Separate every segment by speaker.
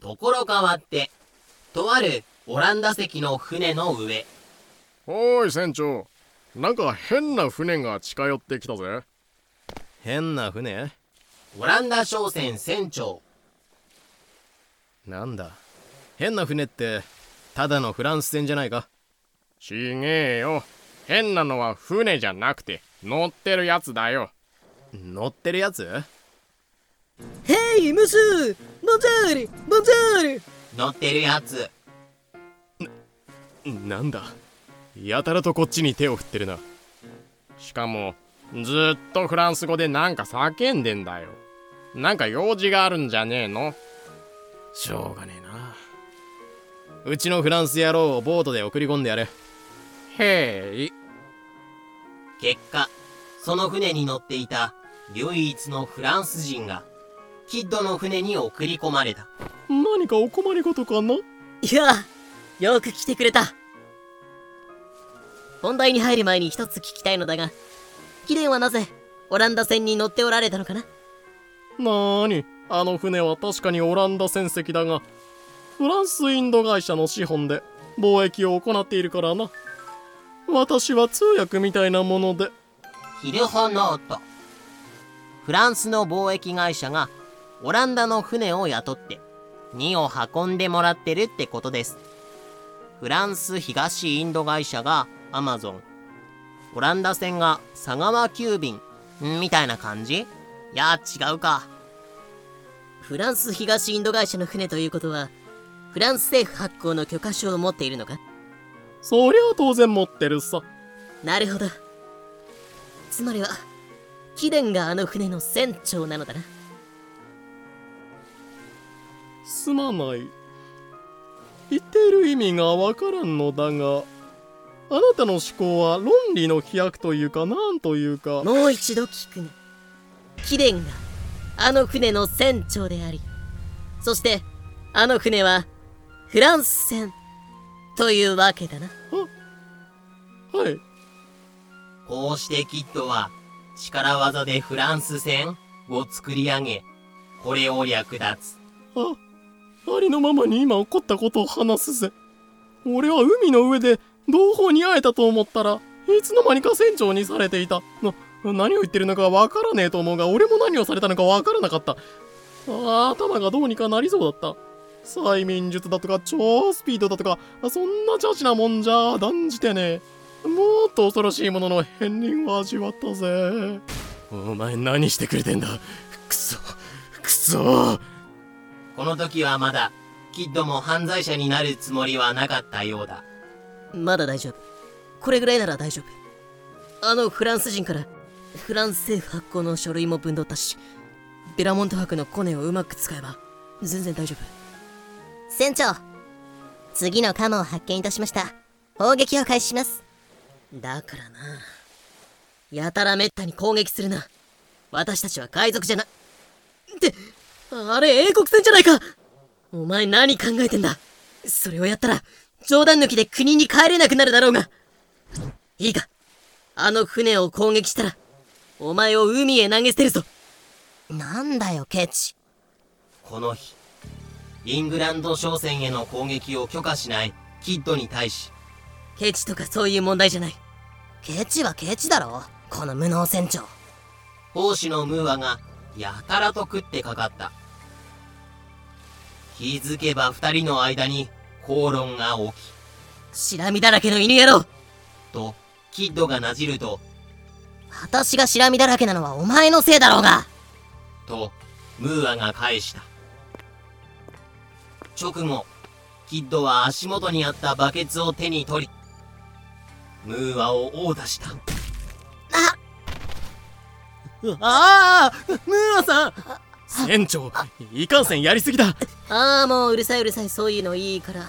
Speaker 1: ところ変わって、とあるオランダ籍の船の上、
Speaker 2: おーい船長。なんか変な船が近寄ってきたぜ。
Speaker 3: 変な船？
Speaker 1: オランダ商船船長、
Speaker 3: なんだ？変な船ってただのフランス船じゃないか？
Speaker 2: ちげえよ。変なのは船じゃなくて乗ってるやつだよ。
Speaker 3: 乗ってるやつ？
Speaker 4: ヘイムスボンジャールボンジャール
Speaker 1: 乗ってるやつ、
Speaker 3: なんだ？やたらとこっちに手を振ってるな。
Speaker 2: しかもずっとフランス語でなんか叫んでんだよ。なんか用事があるんじゃねえの？
Speaker 3: しょうがねえな。うちのフランス野郎をボートで送り込んでやれ
Speaker 2: へい。
Speaker 1: 結果、その船に乗っていた唯一のフランス人が、キッドの船に送り込まれた。
Speaker 2: 何かお困りごとかな？い
Speaker 4: やよく来てくれた。本題に入る前に一つ聞きたいのだが貴殿はなぜオランダ船に乗っておられたのかな？
Speaker 2: なーにあの船は確かにオランダ船籍だがフランスインド会社の資本で貿易を行っているからな。私は通訳みたいなもので。
Speaker 1: ヒルホノート。フランスの貿易会社がオランダの船を雇って荷を運んでもらってるってことです。フランス東インド会社がアマゾン。オランダ船が佐川急便。んみたいな感じ？いや、違うか。
Speaker 4: フランス東インド会社の船ということはフランス政府発行の許可証を持っているのか？
Speaker 2: そりゃ当然持ってるさ
Speaker 4: なるほどつまりは貴殿があの船の船長なのだな
Speaker 2: すまない。言っている意味がわからんのだがあなたの思考は論理の飛躍というかなんというか。
Speaker 4: もう一度聞くね。貴殿があの船の船長でありそしてあの船はフランス船というわけだな。
Speaker 2: はい。
Speaker 1: こうしてキッドは力技でフランス船を作り上げ、これを略奪。
Speaker 2: あありのままに今起こったことを話すぜ。俺は海の上で同胞に会えたと思ったらいつの間にか船長にされていた。な何を言ってるのかわからねえと思うが俺も何をされたのかわからなかった。あ頭がどうにかなりそうだった。催眠術だとか超スピードだとかそんなチャチなもんじゃ断じてねえ。もっと恐ろしいものの片鱗を味わったぜ。
Speaker 3: お前何してくれてんだ。くそくそ。
Speaker 1: この時はまだ、キッドも犯罪者になるつもりはなかったようだ。
Speaker 4: まだ大丈夫。これぐらいなら大丈夫。あのフランス人からフランス政府発行の書類も分取ったしベラモント博のコネをうまく使えば全然大丈夫。船長次のカモを発見いたしました。砲撃を開始します。だからな。やたらめったに攻撃するな。私たちは海賊じゃな。ってあれ英国船じゃないか。お前何考えてんだ。それをやったら冗談抜きで国に帰れなくなるだろうが。いいか。あの船を攻撃したらお前を海へ投げ捨てるぞ。なんだよケチ。
Speaker 1: この日、イングランド商船への攻撃を許可しないキッドに対し、
Speaker 4: ケチとかそういう問題じゃない。ケチはケチだろ。この無能船長。
Speaker 1: 奉仕のムーアがやたらと食ってかかった。気づけば二人の間に口論が起き、
Speaker 4: しらみだらけの犬野郎
Speaker 1: と、キッドがなじると、
Speaker 4: 私がしらみだらけなのはお前のせいだろうが
Speaker 1: と、ムーアが返した。直後、キッドは足元にあったバケツを手に取り、ムーアを殴打した。
Speaker 4: ああムーアさん
Speaker 3: 船長いかんせんやりすぎだ
Speaker 4: ああもううるさいうるさいそういうのいいから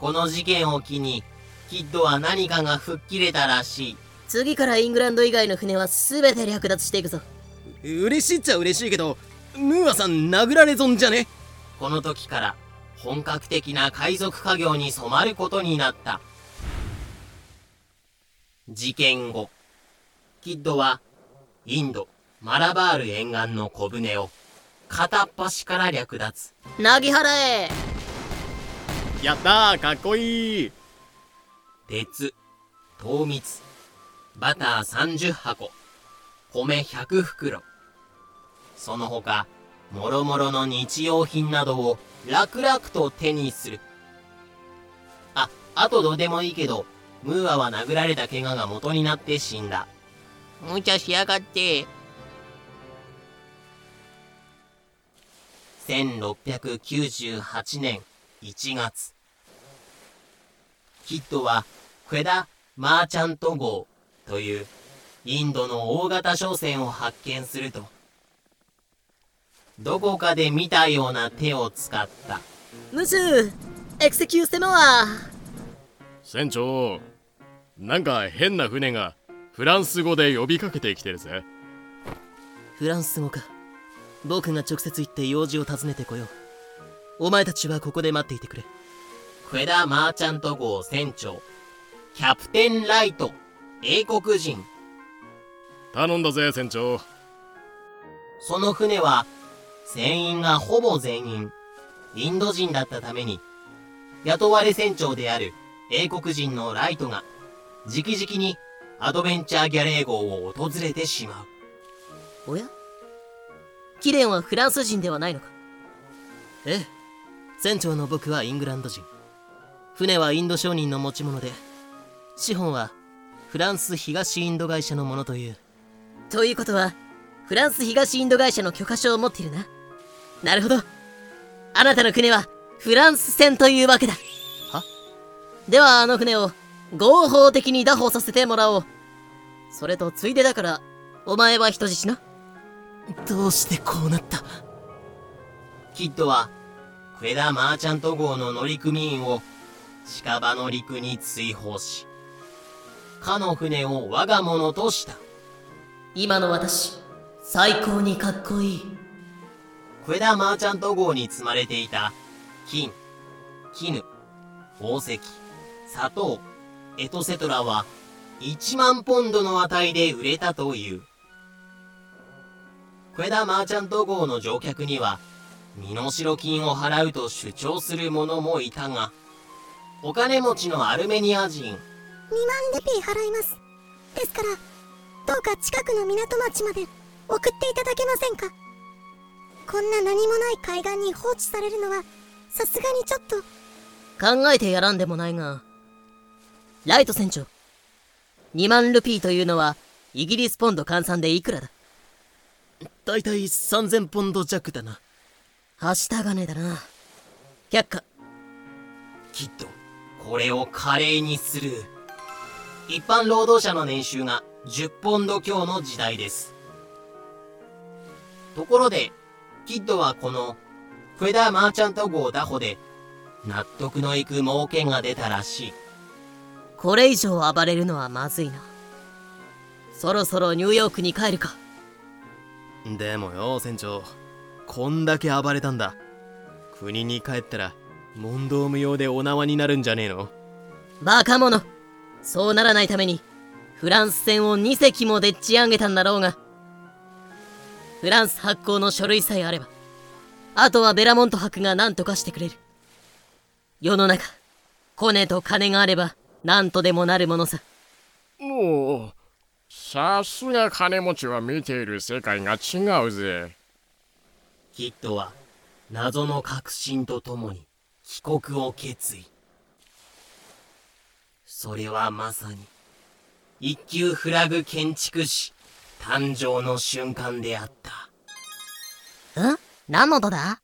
Speaker 1: この事件を機に、キッドは何かが吹っ切れたらしい。
Speaker 4: 次からイングランド以外の船は全て略奪していくぞ
Speaker 3: 嬉しいっちゃ嬉しいけどムーアさん殴られ損じゃね？
Speaker 1: この時から本格的な海賊家業に染まることになった。事件後、キッドはインド、マラバール沿岸の小舟を片っ端から略奪。
Speaker 4: なぎ払え。
Speaker 3: やったーかっこいい。
Speaker 1: 鉄糖蜜バター30箱米100袋。その他もろもろの日用品などを楽々と手にする。ああとどうでもいいけどムーアは殴られた怪我が元になって死んだ。無茶しやがって1698年1月。キッドはクエダ・マーチャント号というインドの大型商船を発見すると。どこかで見たような手を使った。
Speaker 4: ムスエクセキューセノア。
Speaker 3: 船長なんか変な船がフランス語で呼びかけてきてるぜ。
Speaker 4: フランス語か僕が直接行って用事を尋ねてこよう。お前たちはここで待っていてくれ。
Speaker 1: クエダ・マーチャント号船長。キャプテン・ライト英国人。
Speaker 3: 頼んだぜ船長。
Speaker 1: その船は船員がほぼ全員インド人だったために雇われ船長である英国人のライトが直々にアドベンチャーギャレー号を訪れてしまう。
Speaker 4: おや？キレンはフランス人ではないのか？ええ。船長の僕はイングランド人。船はインド商人の持ち物で資本はフランス東インド会社のものという。ということはフランス東インド会社の許可証を持っているな。なるほど。あなたの船はフランス船というわけだ。は？ではあの船を合法的に拿捕させてもらおう。それとついでだからお前は人質などうしてこうなった？
Speaker 1: キッドはクエダ・マーチャント号の乗組員を近場の陸に追放しかの船を我が物とした。
Speaker 4: 今の私最高にかっこいい。
Speaker 1: クエダ・マーチャント号に積まれていた金絹宝石砂糖エトセトラは1万ポンドの値で売れたというクエダ・マーチャント号の乗客には身代金を払うと主張する者もいたがお金持ちのアルメニア人
Speaker 5: 2万ルピー払いますですからどうか近くの港町まで送っていただけませんかこんな何もない海岸に放置されるのはさすがにちょっと
Speaker 4: 考えてやらんでもないがライト船長2万ルピーというのはイギリスポンド換算でいくらだだいたい3000ポンド弱だな。はした金だな。却下
Speaker 1: きっとこれを華麗にする。一般労働者の年収が10ポンド強の時代です。ところでキッドはこのクエダ・マーチャント号打歩で納得のいく儲けが出たらしい。
Speaker 4: これ以上暴れるのはまずいな。そろそろニューヨークに帰るか
Speaker 3: でもよ船長。こんだけ暴れたんだ。国に帰ったら問答無用でお縄になるんじゃねえの？
Speaker 4: バカ者。そうならないためにフランス船を2隻もでっち上げたんだろうがフランス発行の書類さえあればあとはベラモント博が何とかしてくれる。世の中コネと金があれば何とでもなるものさ。
Speaker 6: もうさすが金持ちは見ている世界が違うぜ。
Speaker 1: キッドは謎の確信とともに帰国を決意。それはまさに一級フラグ建築士誕生の瞬間であった。
Speaker 4: ん何の音だ？